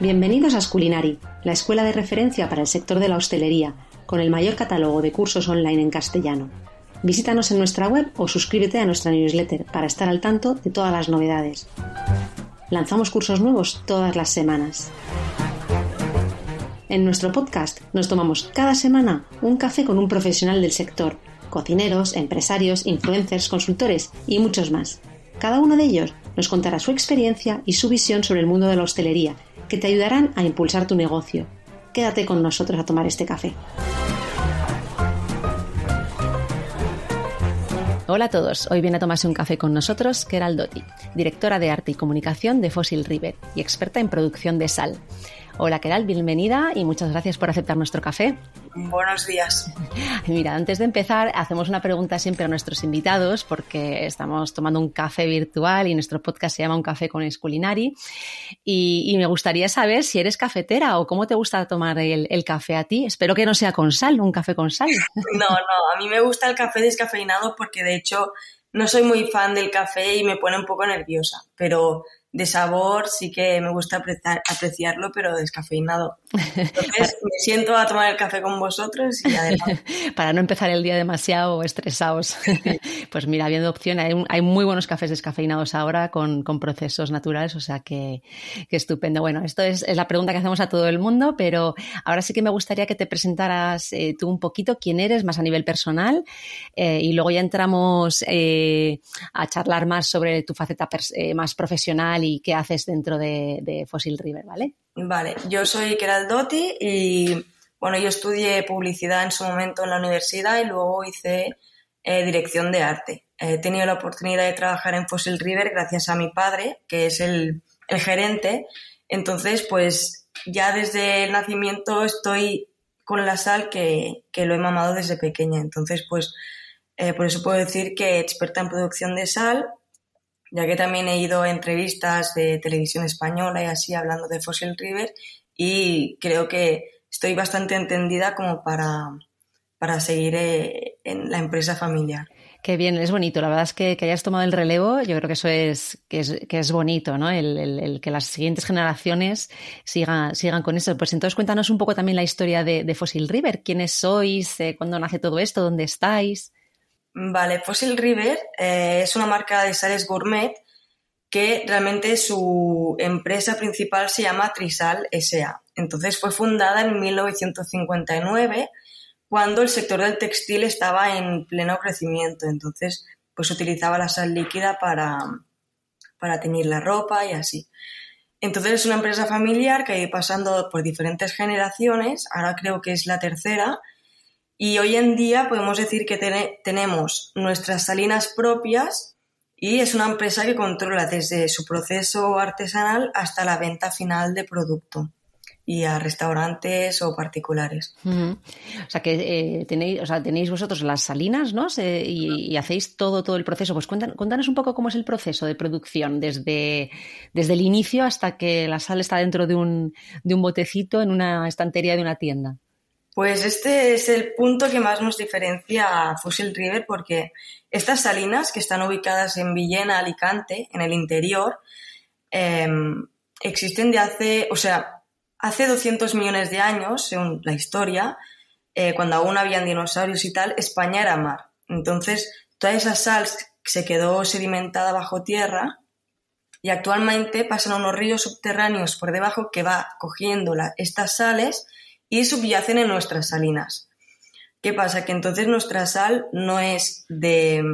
Bienvenidos a Sculinari, la escuela de referencia para el sector de la hostelería, con el mayor catálogo de cursos online en castellano. Visítanos en nuestra web o suscríbete a nuestra newsletter para estar al tanto de todas las novedades. Lanzamos cursos nuevos todas las semanas. En nuestro podcast nos tomamos cada semana un café con un profesional del sector, cocineros, empresarios, influencers, consultores y muchos más. Cada uno de ellos nos contará su experiencia y su visión sobre el mundo de la hostelería que te ayudarán a impulsar tu negocio. Quédate con nosotros a tomar este café. Hola a todos, hoy viene a tomarse un café con nosotros Keral Dotti, directora de arte y comunicación de Fossil River y experta en producción de sal. Hola Keral, bienvenida y muchas gracias por aceptar nuestro café. Buenos días. Mira, antes de empezar, hacemos una pregunta siempre a nuestros invitados porque estamos tomando un café virtual y nuestro podcast se llama Un café con Esculinari. Y, me gustaría saber si eres cafetera o cómo te gusta tomar el, el, café a ti. Espero que no sea con sal, un café con sal. No, no, a mí me gusta el café descafeinado porque de hecho no soy muy fan del café y me pone un poco nerviosa, pero de sabor sí que me gusta apreciarlo, pero descafeinado. Entonces me siento a tomar el café con vosotros y además... Para no empezar el día demasiado estresados. pues mira, habiendo opción, hay, muy buenos cafés descafeinados ahora con, procesos naturales, o sea que, estupendo. Bueno, esto es, la pregunta que hacemos a todo el mundo, pero ahora sí que me gustaría que te presentaras eh, tú un poquito quién eres, más a nivel personal, eh, y luego ya entramos eh, a charlar más sobre tu faceta más profesional y qué haces dentro de, Fossil River, ¿vale? Vale, yo soy Keral Dotti y bueno, yo estudié publicidad en su momento en la universidad y luego hice eh, dirección de arte. He tenido la oportunidad de trabajar en Fossil River gracias a mi padre, que es el, gerente. Entonces, pues ya desde el nacimiento estoy con la sal que, lo he mamado desde pequeña. Entonces, pues eh, por eso puedo decir que experta en producción de sal ya que también he ido a entrevistas de televisión española y así hablando de Fossil River y creo que estoy bastante entendida como para, para seguir eh, en la empresa familiar. Qué bien, es bonito. La verdad es que, que, hayas tomado el relevo, yo creo que eso es, que es, que es bonito, ¿no? El, el, que las siguientes generaciones sigan, sigan con eso. Pues entonces cuéntanos un poco también la historia de, Fossil River. ¿Quiénes sois? Eh, ¿Cuándo nace todo esto? ¿Dónde estáis? Vale, Fossil River eh, es una marca de sales gourmet que realmente su empresa principal se llama Trisal SA. Entonces fue fundada en 1959 cuando el sector del textil estaba en pleno crecimiento. Entonces, pues utilizaba la sal líquida para, para teñir la ropa y así. Entonces es una empresa familiar que ha ido pasando por diferentes generaciones, ahora creo que es la tercera, y hoy en día podemos decir que tenemos nuestras salinas propias y es una empresa que controla desde su proceso artesanal hasta la venta final de producto y a restaurantes o particulares. O sea que eh, tenéis, vosotros las salinas, ¿no? y, hacéis todo, todo el proceso. Pues cuéntanos, un poco cómo es el proceso de producción, desde, desde el inicio hasta que la sal está dentro de un, de un botecito en una estantería de una tienda. Pues este es el punto que más nos diferencia a Fossil River porque estas salinas que están ubicadas en Villena, Alicante, en el interior, em, existen de hace, o sea, hace 200 millones de años, según la historia, eh, cuando aún habían dinosaurios y tal, España era mar. Entonces, toda esa sal se quedó sedimentada bajo tierra y actualmente pasan unos ríos subterráneos por debajo que va cogiendo estas sales y subyacen en nuestras salinas. ¿Qué pasa? Que entonces nuestra sal no es de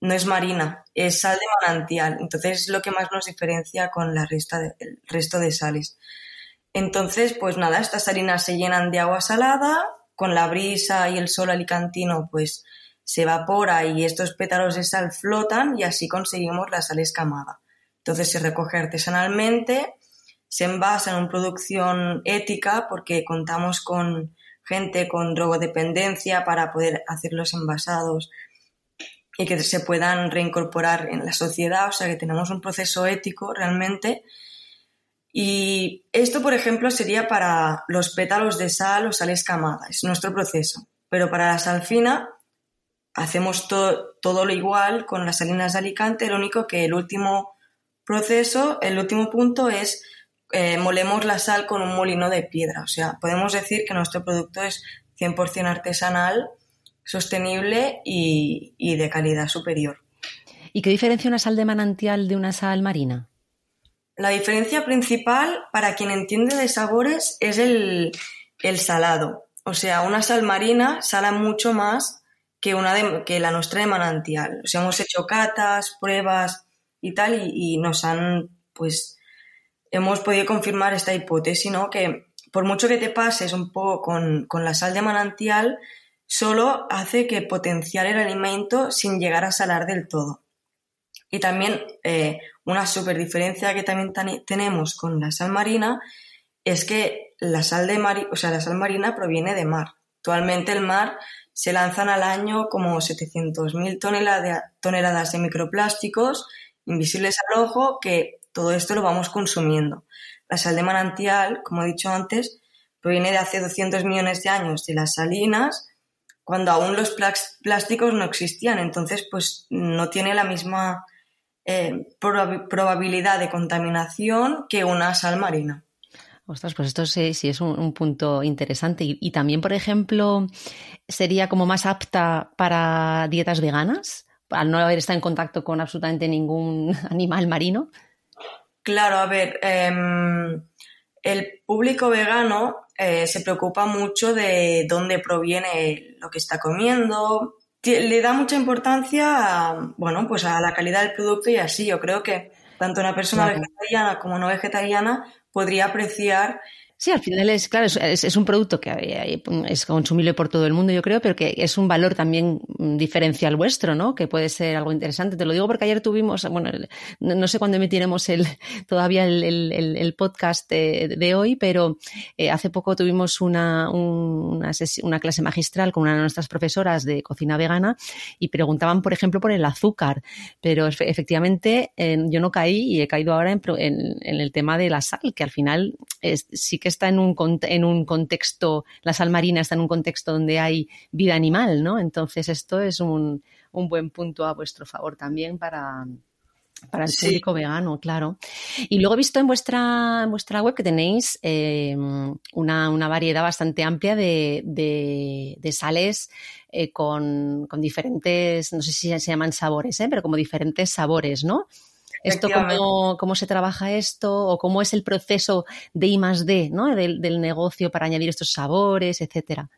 no es marina, es sal de manantial. Entonces es lo que más nos diferencia con el resto de sales. Entonces, pues nada, estas salinas se llenan de agua salada, con la brisa y el sol alicantino, pues se evapora y estos pétalos de sal flotan y así conseguimos la sal escamada. Entonces se recoge artesanalmente se envasa en una producción ética porque contamos con gente con drogodependencia para poder hacer los envasados y que se puedan reincorporar en la sociedad, o sea que tenemos un proceso ético realmente. Y esto, por ejemplo, sería para los pétalos de sal o sal escamada, es nuestro proceso. Pero para la sal fina hacemos todo lo igual con las salinas de Alicante, lo único que el último proceso, el último punto es eh, molemos la sal con un molino de piedra. O sea, podemos decir que nuestro producto es 100% artesanal, sostenible y, y de calidad superior. ¿Y qué diferencia una sal de manantial de una sal marina? La diferencia principal, para quien entiende de sabores, es el, el salado. O sea, una sal marina sala mucho más que, una de, que la nuestra de manantial. O sea, hemos hecho catas, pruebas y tal, y, y, nos han, pues, hemos podido confirmar esta hipótesis, ¿no? Que por mucho que te pases un poco con, con la sal de manantial, solo hace que potenciar el alimento sin llegar a salar del todo. Y también eh, una super diferencia que también tenemos con la sal marina es que la sal, de mari o sea, la sal marina proviene de mar. Actualmente el mar se lanzan al año como 700.000 toneladas, toneladas de microplásticos invisibles al ojo que todo esto lo vamos consumiendo. La sal de manantial, como he dicho antes, proviene de hace 200 millones de años de las salinas, cuando aún los plásticos no existían. Entonces, pues no tiene la misma eh, prob probabilidad de contaminación que una sal marina. Ostras, pues esto sí, es un, un punto interesante. Y, y, también, por ejemplo, sería como más apta para dietas veganas, al no haber estado en contacto con absolutamente ningún animal marino. Claro, a ver, eh, el público vegano eh, se preocupa mucho de dónde proviene lo que está comiendo, le da mucha importancia a, bueno, pues a la calidad del producto y así. Yo creo que tanto una persona claro. vegetariana como no vegetariana podría apreciar Sí, al final es, claro, es, un producto que es consumible por todo el mundo, yo creo, pero que es un valor también diferencial vuestro, ¿no? Que puede ser algo interesante. Te lo digo porque ayer tuvimos, bueno, no sé cuándo emitiremos el, todavía el, podcast de, hoy, pero eh, hace poco tuvimos una, una, una, clase magistral con una de nuestras profesoras de cocina vegana y preguntaban, por ejemplo, por el azúcar, pero efectivamente eh, yo no caí y he caído ahora en, en, en, el tema de la sal, que al final es, sí que está en un, en un contexto, la sal marina está en un contexto donde hay vida animal, ¿no? Entonces esto es un, un buen punto a vuestro favor también para, para el sí. público vegano, claro. Y luego he visto en vuestra, en vuestra web que tenéis eh, una, una, variedad bastante amplia de, de, de sales eh, con, con, diferentes, no sé si se llaman sabores, ¿eh? pero como diferentes sabores, ¿no? ¿Esto cómo, cómo, se trabaja esto o cómo es el proceso de I más D, ¿no? del, del negocio para añadir estos sabores, etcétera?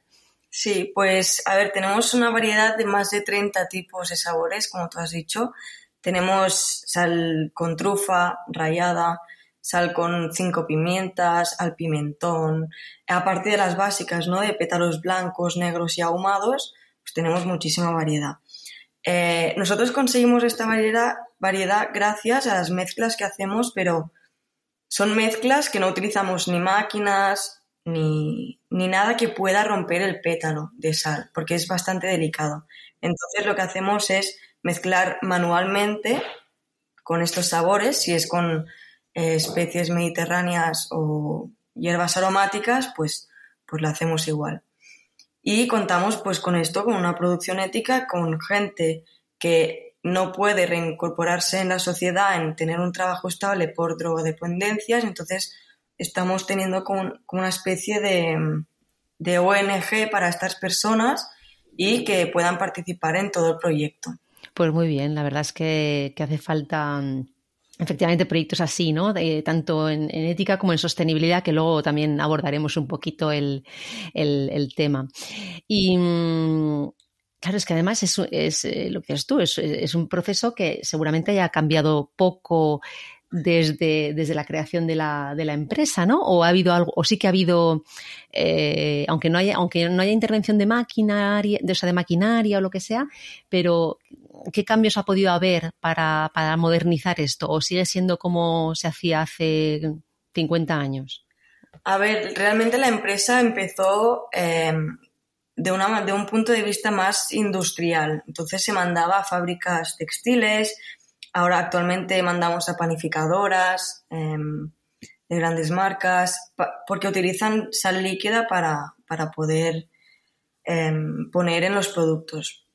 Sí, pues a ver, tenemos una variedad de más de 30 tipos de sabores, como tú has dicho. Tenemos sal con trufa, rallada, sal con cinco pimientas, al pimentón. Aparte de las básicas, ¿no? De pétalos blancos, negros y ahumados, pues tenemos muchísima variedad. Eh, nosotros conseguimos esta variedad, variedad gracias a las mezclas que hacemos, pero son mezclas que no utilizamos ni máquinas ni, ni nada que pueda romper el pétalo de sal, porque es bastante delicado. Entonces lo que hacemos es mezclar manualmente con estos sabores, si es con eh, especies mediterráneas o hierbas aromáticas, pues, pues lo hacemos igual. Y contamos pues con esto, con una producción ética, con gente que no puede reincorporarse en la sociedad, en tener un trabajo estable por drogodependencias, entonces estamos teniendo como, una especie de, de ONG para estas personas y que puedan participar en todo el proyecto. Pues muy bien, la verdad es que, hace falta efectivamente proyectos así, ¿no? Tanto en, en, ética como en sostenibilidad, que luego también abordaremos un poquito el, el, el tema. Y mm, claro, es que además es, eh, lo que es tú, es, un proceso que seguramente haya cambiado poco desde, desde la creación de la, de la empresa, ¿no? O ha habido algo, o sí que ha habido, eh, aunque no haya, aunque no haya intervención de maquinaria, de, o de maquinaria o lo que sea, pero ¿qué cambios ha podido haber para, para modernizar esto? ¿O sigue siendo como se hacía hace 50 años? A ver, realmente la empresa empezó eh, de, una, de un punto de vista más industrial. Entonces se mandaba a fábricas textiles, Ahora actualmente mandamos a panificadoras eh, de grandes marcas porque utilizan sal líquida para, para poder eh, poner en los productos.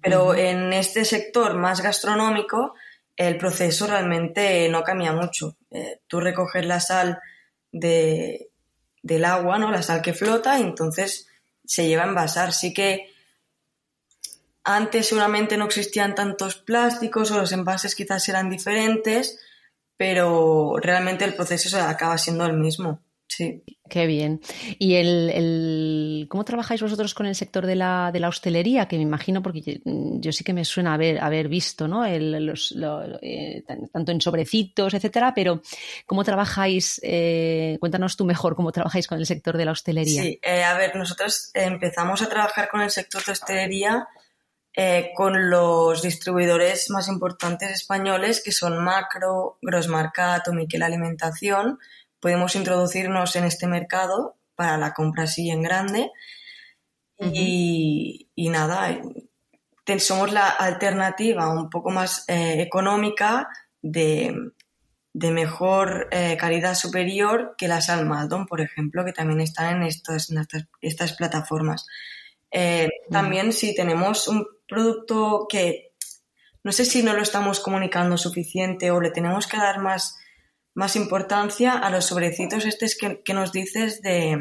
Pero uh -huh. en este sector más gastronómico el proceso realmente no cambia mucho. Eh, tú recoges la sal de, del agua, ¿no? La sal que flota y entonces se lleva a envasar. Sí que antes seguramente no existían tantos plásticos o los envases quizás eran diferentes, pero realmente el proceso acaba siendo el mismo. Sí. Qué bien. ¿Y el, cómo trabajáis vosotros con el sector de la, de la hostelería? Que me imagino, porque yo, sí que me suena haber, haber visto, ¿no? los, eh, tanto en sobrecitos, etcétera, pero ¿cómo trabajáis? Eh, cuéntanos tú mejor cómo trabajáis con el sector de la hostelería. Sí, eh, a ver, nosotros empezamos a trabajar con el sector de hostelería con los distribuidores más importantes españoles, que son Macro, Grossmarcat o Miquel Alimentación podemos introducirnos en este mercado para la compra así en grande. y, nada, somos la alternativa un poco más eh, económica de, mejor eh, calidad superior que la sal Maldon, por ejemplo, que también están en, estas, estas, plataformas. Eh, también si tenemos un producto que no sé si no lo estamos comunicando suficiente o le tenemos que dar más más importancia a los sobrecitos estos que, nos dices de,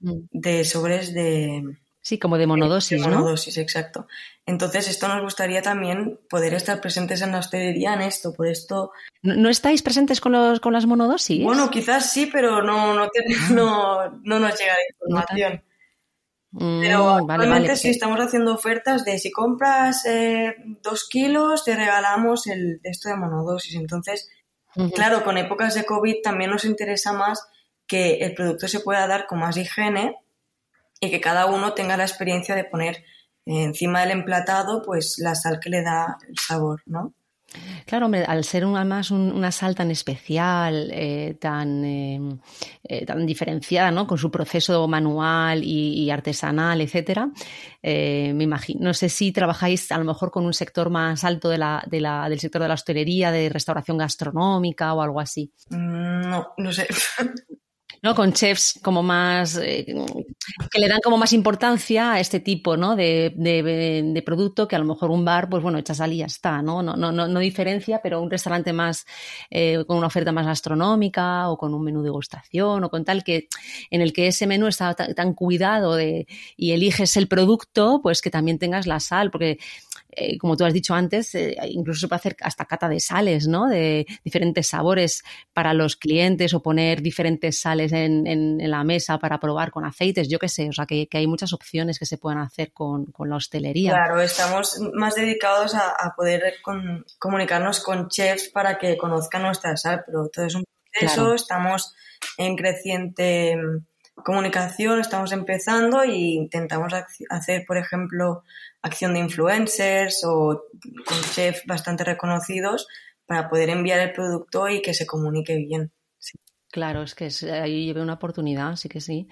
mm. de sobres de... Sí, como de monodosis, de monodosis, exacto. Entonces, esto nos gustaría también poder estar presentes en la hostelería en esto, por esto... ¿No, estáis presentes con, los, con las monodosis? Bueno, quizás sí, pero no, no, ah. no, nos llega la información. Mm, pero actualmente sí estamos haciendo ofertas de si compras eh, dos kilos, te regalamos el esto de monodosis. Entonces, Claro, con épocas de COVID también nos interesa más que el producto se pueda dar con más higiene y que cada uno tenga la experiencia de poner encima del emplatado pues la sal que le da el sabor, ¿no? Claro, hombre, al ser además una sal tan especial, eh, tan, em, eh, tan diferenciada, ¿no? Con su proceso manual y, artesanal, etcétera, eh, me imagino, no sé si trabajáis a lo mejor con un sector más alto de la, del sector de la hostelería, de restauración gastronómica o algo así. Mm, no, no sé. ¿no? Con chefs como más, eh, que le dan como más importancia a este tipo, ¿no? De, de, producto que a lo mejor un bar, pues bueno, echa sal y ya está, ¿no? No, no, no, diferencia, pero un restaurante más, eh, con una oferta más gastronómica o con un menú de gustación o con tal que, en el que ese menú está tan, cuidado de, y eliges el producto, pues que también tengas la sal, porque eh, como tú has dicho antes, eh, incluso se puede hacer hasta cata de sales, ¿no? De diferentes sabores para los clientes o poner diferentes sales en, la mesa para probar con aceites, yo qué sé, o sea, que, hay muchas opciones que se pueden hacer con, la hostelería. Claro, estamos más dedicados a, poder comunicarnos con chefs para que conozcan nuestra sal, pero todo es un proceso, estamos en creciente mm, comunicación, estamos empezando e intentamos hacer, por ejemplo, acción de influencers o con chefs bastante reconocidos para poder enviar el producto y que se comunique bien. Claro, es que ahí lleve una oportunidad, sí que sí.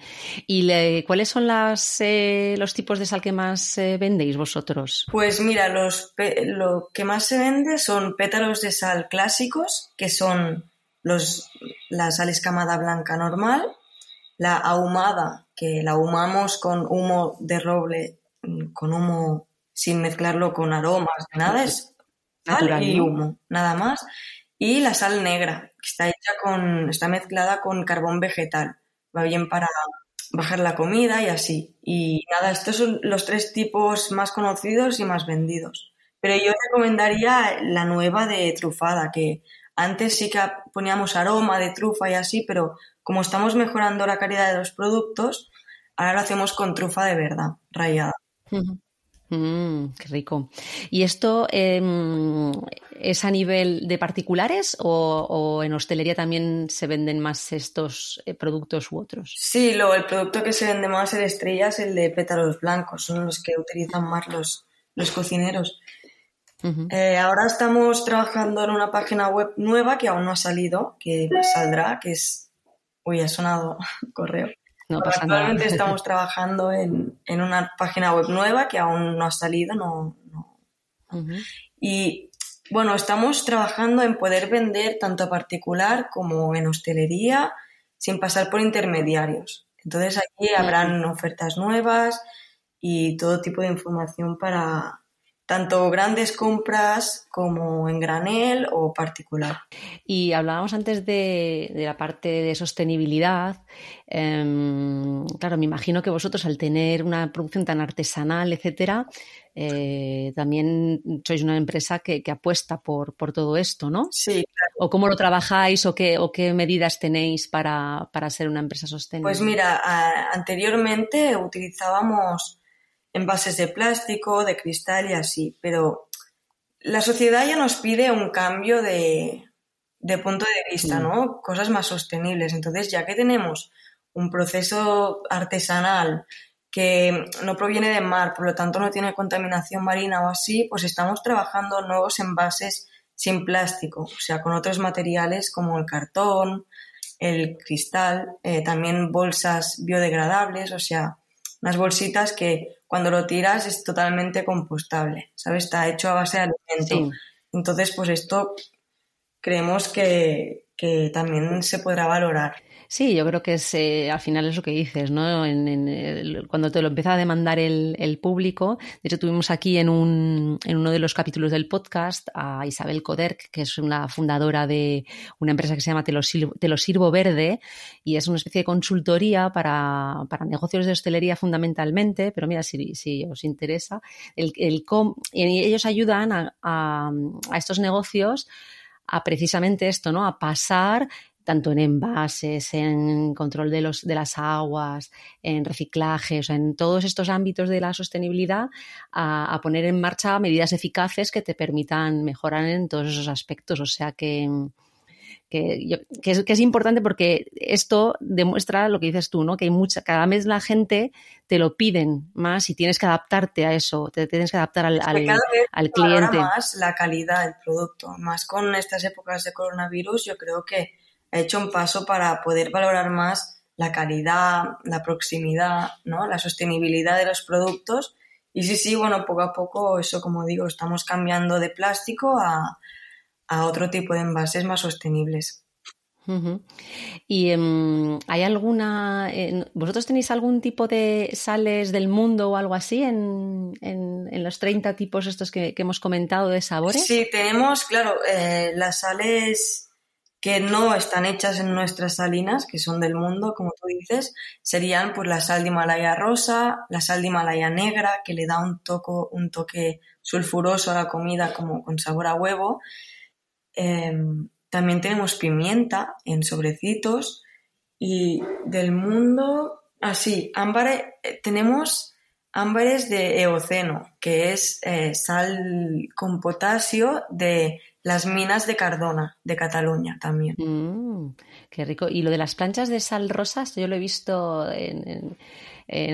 ¿Y cuáles son las, eh, los tipos de sal que más eh, vendéis vosotros? Pues mira, los, lo que más se vende son pétalos de sal clásicos, que son los, la sal escamada blanca normal, la ahumada, que la ahumamos con humo de roble con humo sin mezclarlo con aromas, nada, es sal y humo, nada más. Y la sal negra, que está hecha con, está mezclada con carbón vegetal. Va bien para bajar la comida y así. Y nada, estos son los tres tipos más conocidos y más vendidos. Pero yo recomendaría la nueva de trufada, que antes sí que poníamos aroma de trufa y así, pero como estamos mejorando la calidad de los productos, ahora lo hacemos con trufa de verdad, rayada. Mm, qué rico. ¿Y esto em, es a nivel de particulares o, en hostelería también se venden más estos eh, productos u otros? Sí, lo, el producto que se vende más en estrella es el de pétalos blancos, son los que utilizan más los, los cocineros. Eh, ahora estamos trabajando en una página web nueva que aún no ha salido, que saldrá, que es... Uy, ha sonado correo. Actualmente estamos trabajando en, una página web nueva que aún no ha salido, no, Y bueno, estamos trabajando en poder vender tanto a particular como en hostelería sin pasar por intermediarios. Entonces aquí habrán ofertas nuevas y todo tipo de información para, tanto grandes compras como en granel o particular. Y hablábamos antes de, la parte de sostenibilidad. Em, claro, me imagino que vosotros al tener una producción tan artesanal, etcétera, eh, también sois una empresa que, apuesta por, todo esto, ¿no? Sí, claro. ¿O cómo lo trabajáis o qué, o qué medidas tenéis para, para ser una empresa sostenible? Pues mira, anteriormente utilizábamos envases de plástico, de cristal y así, pero la sociedad ya nos pide un cambio de, punto de vista, ¿no? Cosas más sostenibles. Entonces, ya que tenemos un proceso artesanal que no proviene de mar, por lo tanto no tiene contaminación marina o así, pues estamos trabajando nuevos envases sin plástico, o sea, con otros materiales como el cartón, el cristal, eh, también bolsas biodegradables, o sea, unas bolsitas que cuando lo tiras es totalmente compostable, ¿sabes? Está hecho a base de alimento. Entonces, pues esto creemos que, que también se podrá valorar. Sí, yo creo que es, eh, al final es lo que dices, ¿no? Cuando te lo empieza a demandar el, público, de hecho tuvimos aquí en, un, en uno de los capítulos del podcast a Isabel Coderc, que es una fundadora de una empresa que se llama Te lo, Sirvo, Verde y es una especie de consultoría para, para negocios de hostelería fundamentalmente, pero mira, si, os interesa, el, el ellos ayudan a, a estos negocios a precisamente esto, ¿no? A pasar tanto en envases, en control de, los, de las aguas, en reciclaje, en todos estos ámbitos de la sostenibilidad, a, poner en marcha medidas eficaces que te permitan mejorar en todos esos aspectos. O sea que, que, es, importante porque esto demuestra lo que dices tú, ¿no? Que hay mucha, cada vez la gente te lo piden más y tienes que adaptarte a eso, te tienes que adaptar al, al, al cliente. más la calidad del producto, más con estas épocas de coronavirus, yo creo que ha hecho un paso para poder valorar más la calidad, la proximidad, ¿no? la sostenibilidad de los productos. Y sí, sí, bueno, poco a poco, eso como digo, estamos cambiando de plástico a, otro tipo de envases más sostenibles. ¿Y em, hay alguna, vosotros tenéis algún tipo de sales del mundo o algo así en, los 30 tipos estos que, hemos comentado de sabores? Sí, tenemos, claro, eh, las sales que no están hechas en nuestras salinas, que son del mundo, como tú dices, serían pues la sal de Himalaya rosa, la sal de Himalaya negra, que le da un, toco, un toque sulfuroso a la comida como con sabor a huevo. Em, también tenemos pimienta en sobrecitos y del mundo, así, ámbares, eh, tenemos ámbares de eoceno, que es eh, sal con potasio de las minas de Cardona, de Cataluña también. Mm, qué rico. Y lo de las planchas de sal rosa, yo lo he visto en,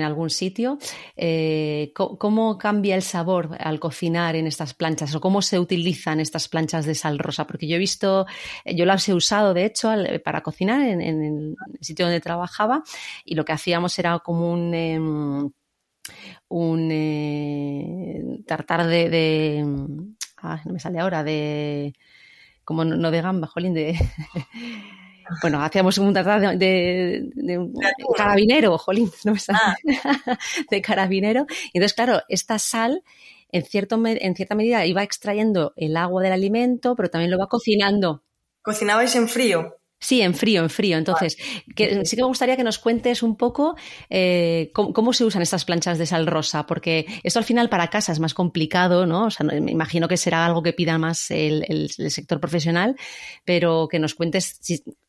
algún sitio. Eh, ¿Cómo cambia el sabor al cocinar en estas planchas o cómo se utilizan estas planchas de sal rosa? Porque yo he visto, yo las he usado de hecho para cocinar en, el sitio donde trabajaba y lo que hacíamos era como un... Em, un eh, tartar de, Ah, no me sale ahora, de, como no de gamba, jolín, de... bueno, hacíamos un tratado de, carabinero, jolín, no me sale, ah. de carabinero. Y entonces, claro, esta sal en, cierto, en cierta medida iba extrayendo el agua del alimento, pero también lo va cocinando. ¿Cocinabais en frío? Sí, en frío, en frío. Entonces, que, sí que me gustaría que nos cuentes un poco eh, cómo, se usan estas planchas de sal rosa, porque esto al final para casa es más complicado, ¿no? O sea, me imagino que será algo que pida más el, sector profesional, pero que nos cuentes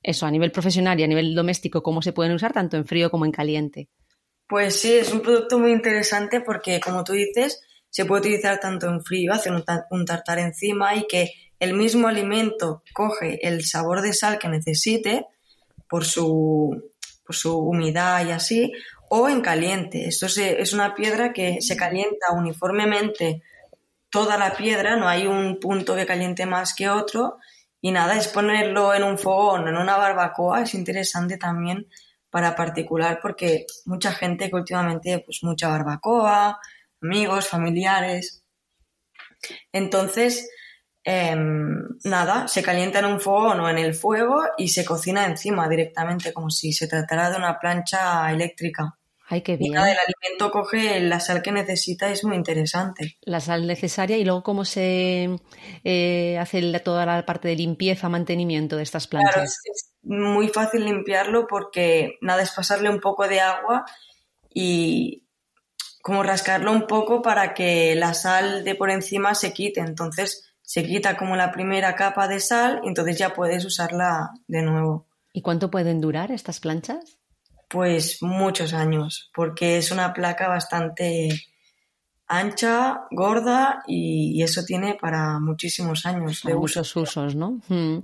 eso a nivel profesional y a nivel doméstico, cómo se pueden usar tanto en frío como en caliente. Pues sí, es un producto muy interesante porque, como tú dices, se puede utilizar tanto en frío, hacer un tartar encima y que el mismo alimento coge el sabor de sal que necesite por su, por su humedad y así, o en caliente. Esto es una piedra que se calienta uniformemente toda la piedra, no hay un punto que caliente más que otro. Y nada, es ponerlo en un fogón, en una barbacoa, es interesante también para particular porque mucha gente que últimamente, pues mucha barbacoa, amigos, familiares. Entonces, Em, nada, se calienta en un fogón o en el fuego y se cocina encima directamente, como si se tratara de una plancha eléctrica. Ay, qué bien. el alimento coge la sal que necesita, es muy interesante. La sal necesaria y luego cómo se eh, hace toda la parte de limpieza, mantenimiento de estas plantas. Claro, es, muy fácil limpiarlo porque nada, es pasarle un poco de agua y como rascarlo un poco para que la sal de por encima se quite. Entonces se quita como la primera capa de sal y entonces ya puedes usarla de nuevo. ¿Y cuánto pueden durar estas planchas? Pues muchos años, porque es una placa bastante ancha, gorda y, eso tiene para muchísimos años de muchos usos, ¿no? Mm.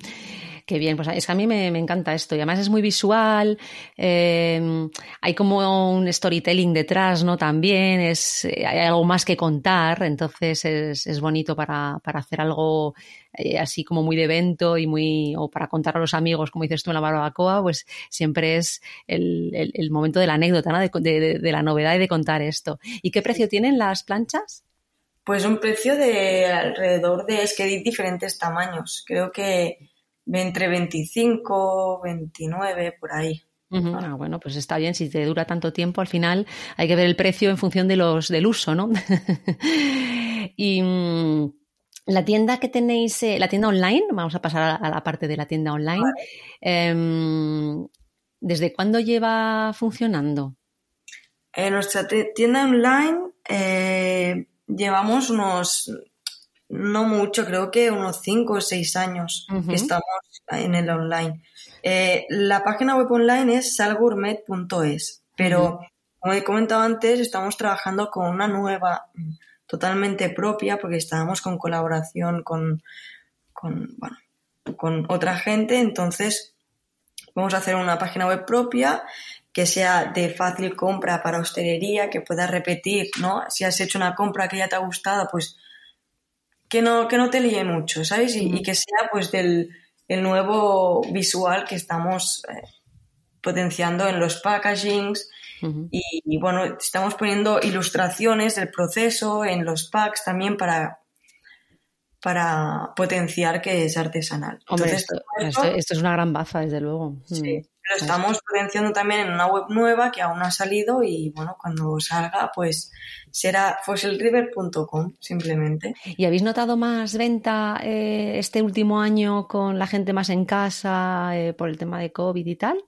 Qué bien, pues es que a mí me, encanta esto y además es muy visual, em, hay como un storytelling detrás, ¿no? También es, eh, hay algo más que contar, entonces es, bonito para, hacer algo eh, así como muy de evento y muy, o para contar a los amigos, como dices tú en la barbacoa, pues siempre es el, momento de la anécdota, ¿no? De, de la novedad y de contar esto. ¿Y qué precio tienen las planchas? Pues un precio de alrededor de, es que hay diferentes tamaños. Creo que entre 25, 29, por ahí. Ah, bueno, pues está bien, si te dura tanto tiempo, al final hay que ver el precio en función de los, del uso, ¿no? y mm, la tienda que tenéis, eh, la tienda online, vamos a pasar a, la parte de la tienda online. Em, ¿Desde cuándo lleva funcionando? En nuestra tienda online eh, llevamos unos no mucho, creo que unos 5 o 6 años que estamos en el online. Eh, la página web online es salgourmet.es, pero como he comentado antes, estamos trabajando con una nueva totalmente propia porque estábamos con colaboración con, con, bueno, con otra gente, entonces vamos a hacer una página web propia que sea de fácil compra para hostelería, que puedas repetir, ¿no? Si has hecho una compra que ya te ha gustado, pues que no, que no te líe mucho, ¿sabes? Y, que sea pues del el nuevo visual que estamos eh, potenciando en los packagings y, bueno, estamos poniendo ilustraciones del proceso en los packs también para, para potenciar que es artesanal. Hombre, esto, es una gran baza, desde luego. Sí. Lo estamos potenciando también en una web nueva que aún no ha salido y bueno, cuando salga pues será fossilriver.com simplemente. ¿Y habéis notado más venta eh, este último año con la gente más en casa eh, por el tema de COVID y tal?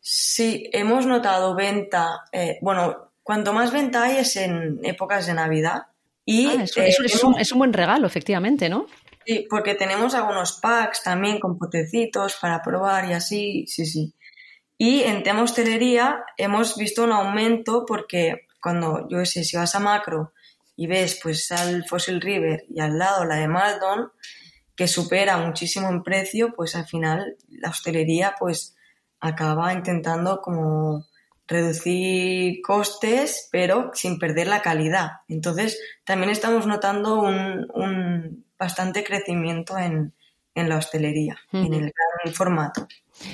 Sí, hemos notado venta, eh, bueno, cuanto más venta hay es en épocas de Navidad. Y, ah, es, un, es un buen regalo, efectivamente, ¿no? Sí, porque tenemos algunos packs también con potecitos para probar y así, sí, sí. Y en tema hostelería hemos visto un aumento porque cuando, yo sé, si vas a Macro y ves pues al Fossil River y al lado la de Maldon, que supera muchísimo en precio, pues al final la hostelería pues acaba intentando como reducir costes, pero sin perder la calidad. Entonces, también estamos notando un, un bastante crecimiento en, la hostelería, en el gran formato.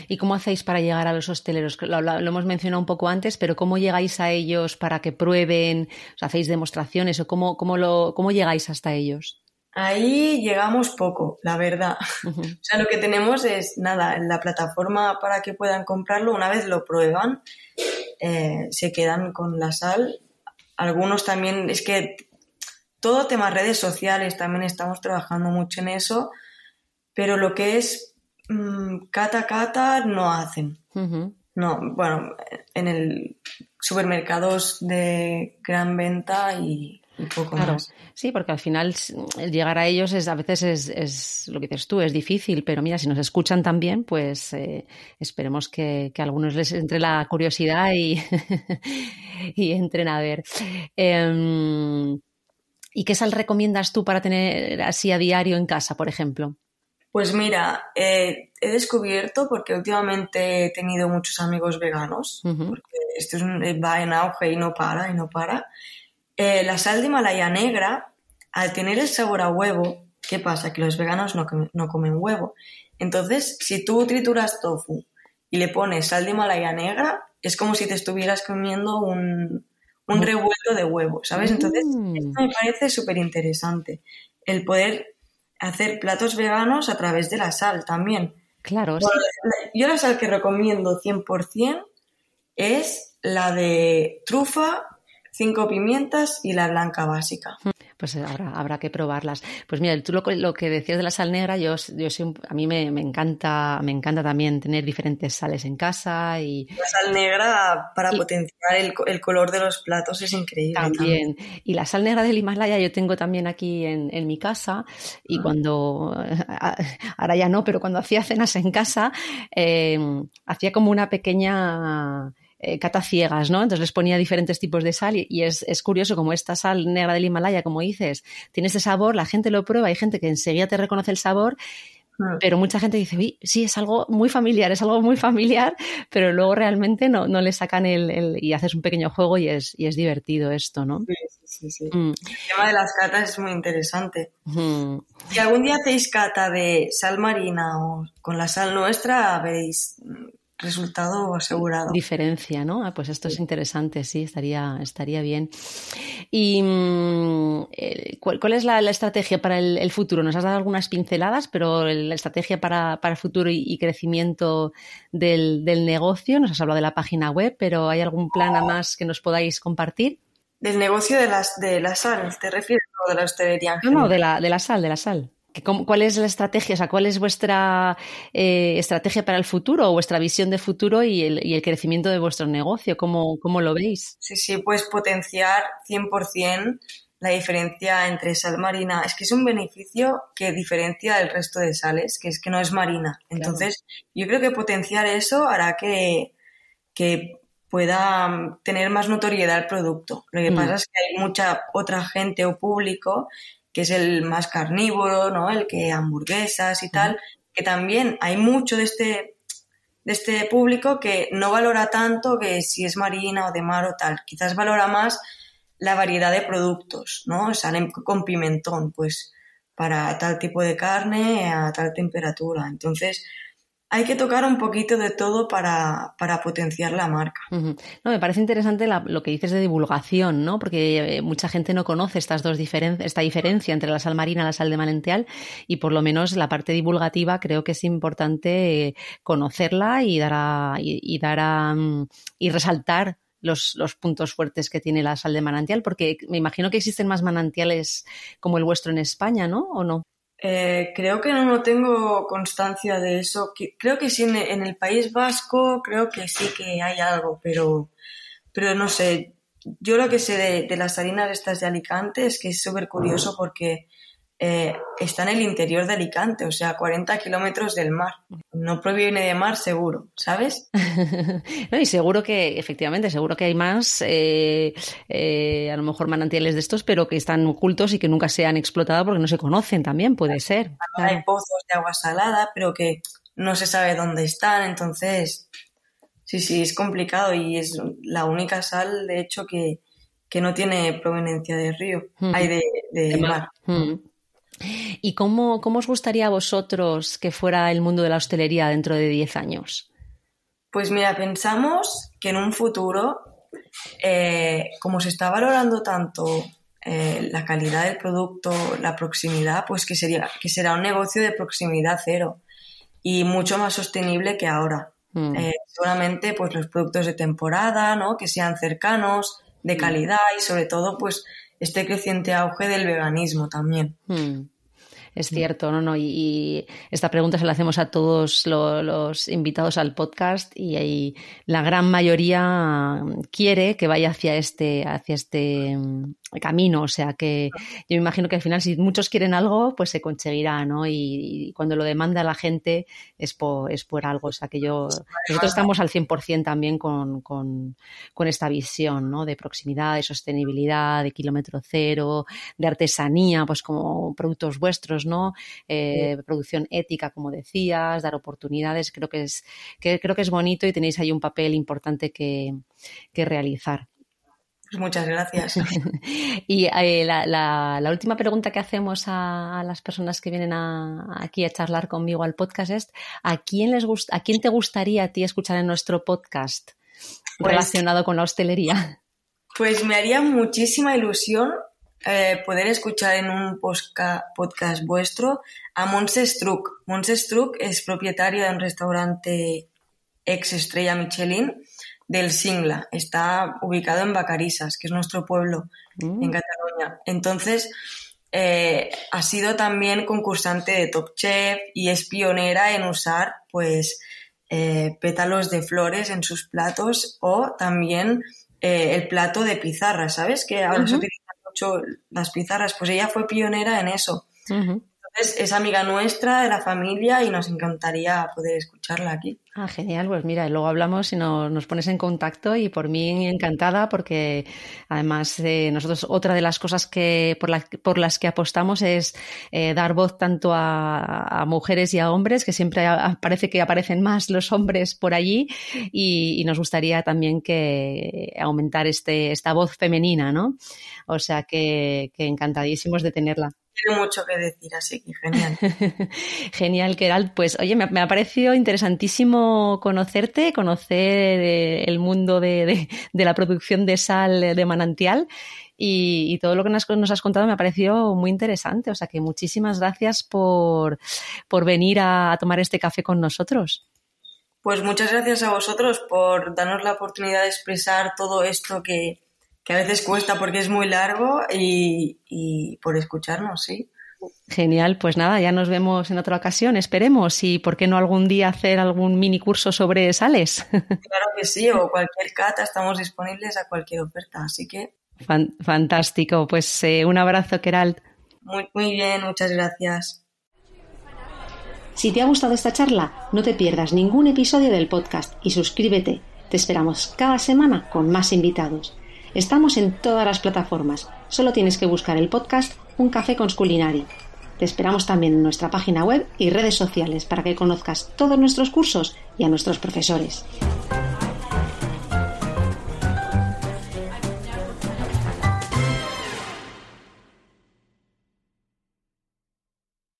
¿Y cómo hacéis para llegar a los hosteleros? Lo, hemos mencionado un poco antes, pero ¿cómo llegáis a ellos para que prueben? ¿Hacéis demostraciones o cómo, cómo, lo, cómo llegáis hasta ellos? Ahí llegamos poco, la verdad. O sea, lo que tenemos es nada, la plataforma para que puedan comprarlo, una vez lo prueban, eh, se quedan con la sal. Algunos también, es que todo tema redes sociales, también estamos trabajando mucho en eso, pero lo que es mm, cata cata no hacen. No, bueno, en el supermercados de gran venta y, poco más. Sí, porque al final llegar a ellos es a veces es, lo que dices tú, es difícil, pero mira, si nos escuchan también, pues eh, esperemos que, a algunos les entre la curiosidad y, y entren a ver. Em, ¿Y qué sal recomiendas tú para tener así a diario en casa, por ejemplo? Pues mira, eh, he descubierto, porque últimamente he tenido muchos amigos veganos, porque esto eh, va en auge y no para, y no para. Eh, la sal de Himalaya negra, al tener el sabor a huevo, ¿qué pasa? Que los veganos no, no comen huevo. Entonces, si tú trituras tofu y le pones sal de Himalaya negra, es como si te estuvieras comiendo un, un revuelto de huevos, ¿sabes? Entonces, mm. esto me parece súper interesante, el poder hacer platos veganos a través de la sal también. Claro. Yo la sal que recomiendo 100% es la de trufa, cinco pimientas y la blanca básica. Pues habrá, habrá que probarlas. Pues mira, tú lo, lo que decías de la sal negra, yo, yo a mí me, encanta, me encanta también tener diferentes sales en casa y. La sal negra para potenciar el, color de los platos es increíble. También. Y la sal negra del Himalaya yo tengo también aquí en, mi casa y cuando ahora ya no, pero cuando hacía cenas en casa, eh, hacía como una pequeña eh, cata ciegas, ¿no? Entonces les ponía diferentes tipos de sal y, es, curioso como esta sal negra del Himalaya, como dices, tiene ese sabor, la gente lo prueba, hay gente que enseguida te reconoce el sabor mm. pero mucha gente dice, Uy, sí, es algo muy familiar, es algo muy familiar, pero luego realmente no, no le sacan el, y haces un pequeño juego y es, y es divertido esto, ¿no? Sí, sí, sí. Mm. El tema de las catas es muy interesante. Si algún día hacéis cata de sal marina o con la sal nuestra, veréis resultado asegurado. Diferencia, ¿no? Ah, pues esto es interesante, sí, estaría, estaría bien. ¿Y mm, eh, ¿cuál, es la, estrategia para el, futuro? Nos has dado algunas pinceladas, pero la estrategia para, el futuro y, crecimiento del, negocio, nos has hablado de la página web, pero ¿hay algún plan a más que nos podáis compartir? Del negocio de, las, de la sal, ¿te refieres? ¿O de la hostelería? No, no, de la, de la sal, de la sal. ¿Cuál es la estrategia? O sea, ¿cuál es vuestra eh, estrategia para el futuro o vuestra visión de futuro y el, crecimiento de vuestro negocio? ¿Cómo, ¿Cómo, lo veis? Sí, sí, pues potenciar 100% la diferencia entre sal marina. Es que es un beneficio que diferencia del resto de sales, que es que no es marina. Entonces, yo creo que potenciar eso hará que, que pueda tener más notoriedad el producto. Lo que mm. pasa es que hay mucha otra gente o público que es el más carnívoro, ¿no? El que hamburguesas y tal, que también hay mucho de este, de este público que no valora tanto que si es marina o de mar o tal. Quizás valora más la variedad de productos, ¿no? Salen con pimentón, pues para tal tipo de carne a tal temperatura. Entonces, hay que tocar un poquito de todo para, potenciar la marca. No, me parece interesante lo que dices de divulgación, ¿no? Porque eh, mucha gente no conoce estas dos esta diferencia entre la sal marina y la sal de manantial y por lo menos la parte divulgativa creo que es importante eh, conocerla y dar a, y, dar a, mm, y resaltar los, los, puntos fuertes que tiene la sal de manantial, porque me imagino que existen más manantiales como el vuestro en España, ¿no? ¿O no? Eh, creo que no, tengo constancia de eso. Creo que sí, en el País Vasco creo que sí que hay algo, pero, pero no sé. Yo lo que sé de, de las harinas estas de Alicante es que es súper curioso porque eh, está en el interior de Alicante, o sea, 40 kilómetros del mar. No proviene de mar, seguro, ¿sabes? no, y seguro que, efectivamente, seguro que hay más, eh, eh, a lo mejor manantiales de estos, pero que están ocultos y que nunca se han explotado porque no se conocen también, puede ser. Hay pozos de agua salada, pero que no se sabe dónde están, entonces, sí, sí, es complicado y es la única sal, de hecho, que, no tiene proveniencia de río, hay de, mar. ¿Y cómo, os gustaría a vosotros que fuera el mundo de la hostelería dentro de 10 años? Pues mira, pensamos que en un futuro, eh, como se está valorando tanto eh, la calidad del producto, la proximidad, pues que, sería, que será un negocio de proximidad cero y mucho más sostenible que ahora. Mm. Eh, seguramente pues los productos de temporada, ¿no? Que sean cercanos, de mm. calidad y sobre todo pues este creciente auge del veganismo también. Mm. Es cierto, ¿no? no y, esta pregunta se la hacemos a todos los invitados al podcast y, la gran mayoría quiere que vaya hacia este, hacia este mm, camino. O sea que yo me imagino que al final, si muchos quieren algo, pues se conseguirá, ¿no? Y, cuando lo demanda la gente es por, es por algo. O sea que yo, nosotros estamos al 100% también con, con, con esta visión, ¿no? De proximidad, de sostenibilidad, de kilómetro cero, de artesanía, pues como productos vuestros, ¿no? Eh, producción ética, como decías, dar oportunidades. Creo que es, que, creo que es bonito y tenéis ahí un papel importante que, que realizar. Pues muchas gracias. y eh, la, última pregunta que hacemos a, las personas que vienen aquí a charlar conmigo al podcast es ¿a quién, les gusta, ¿a quién te gustaría a ti escuchar en nuestro podcast pues relacionado con la hostelería? Pues me haría muchísima ilusión eh, poder escuchar en un podcast vuestro a Monse Struck. Monse Struck es propietaria de un restaurante ex estrella Michelin del Singla. Está ubicado en Vacarisas, que es nuestro pueblo en mm. Cataluña. Entonces, eh, ha sido también concursante de Top Chef y es pionera en usar, pues, eh, pétalos de flores en sus platos o también eh, el plato de pizarra, ¿sabes? Que ahora se utilizan mucho las pizarras. Pues ella fue pionera en eso. Es amiga nuestra, de la familia, y nos encantaría poder escucharla aquí. Ah, genial, pues mira, luego hablamos y nos, pones en contacto y por mí encantada porque además eh, nosotros otra de las cosas que por, por las que apostamos es eh, dar voz tanto a, mujeres y a hombres, que siempre parece que aparecen más los hombres por allí y, nos gustaría también que aumentar este, esta voz femenina, ¿no? O sea que encantadísimos de tenerla tiene mucho que decir, así que genial. genial, Keralt. Pues oye, me, ha parecido interesantísimo conocerte, conocer eh, el mundo de, la producción de sal de manantial. Y, todo lo que nos, has contado me ha parecido muy interesante. O sea que muchísimas gracias por, venir a, tomar este café con nosotros. Pues muchas gracias a vosotros por darnos la oportunidad de expresar todo esto que, que a veces cuesta porque es muy largo y, por escucharnos, sí. Genial, pues nada, ya nos vemos en otra ocasión, esperemos, y por qué no algún día hacer algún mini curso sobre sales. Claro que sí, o cualquier cata, estamos disponibles a cualquier oferta, así que. fantástico, pues eh, un abrazo, Keralt. Muy, muy bien, muchas gracias. Si te ha gustado esta charla, no te pierdas ningún episodio del podcast y suscríbete. Te esperamos cada semana con más invitados. Estamos en todas las plataformas. Solo tienes que buscar el podcast Un café con Sculinari. Te esperamos también en nuestra página web y redes sociales para que conozcas todos nuestros cursos y a nuestros profesores.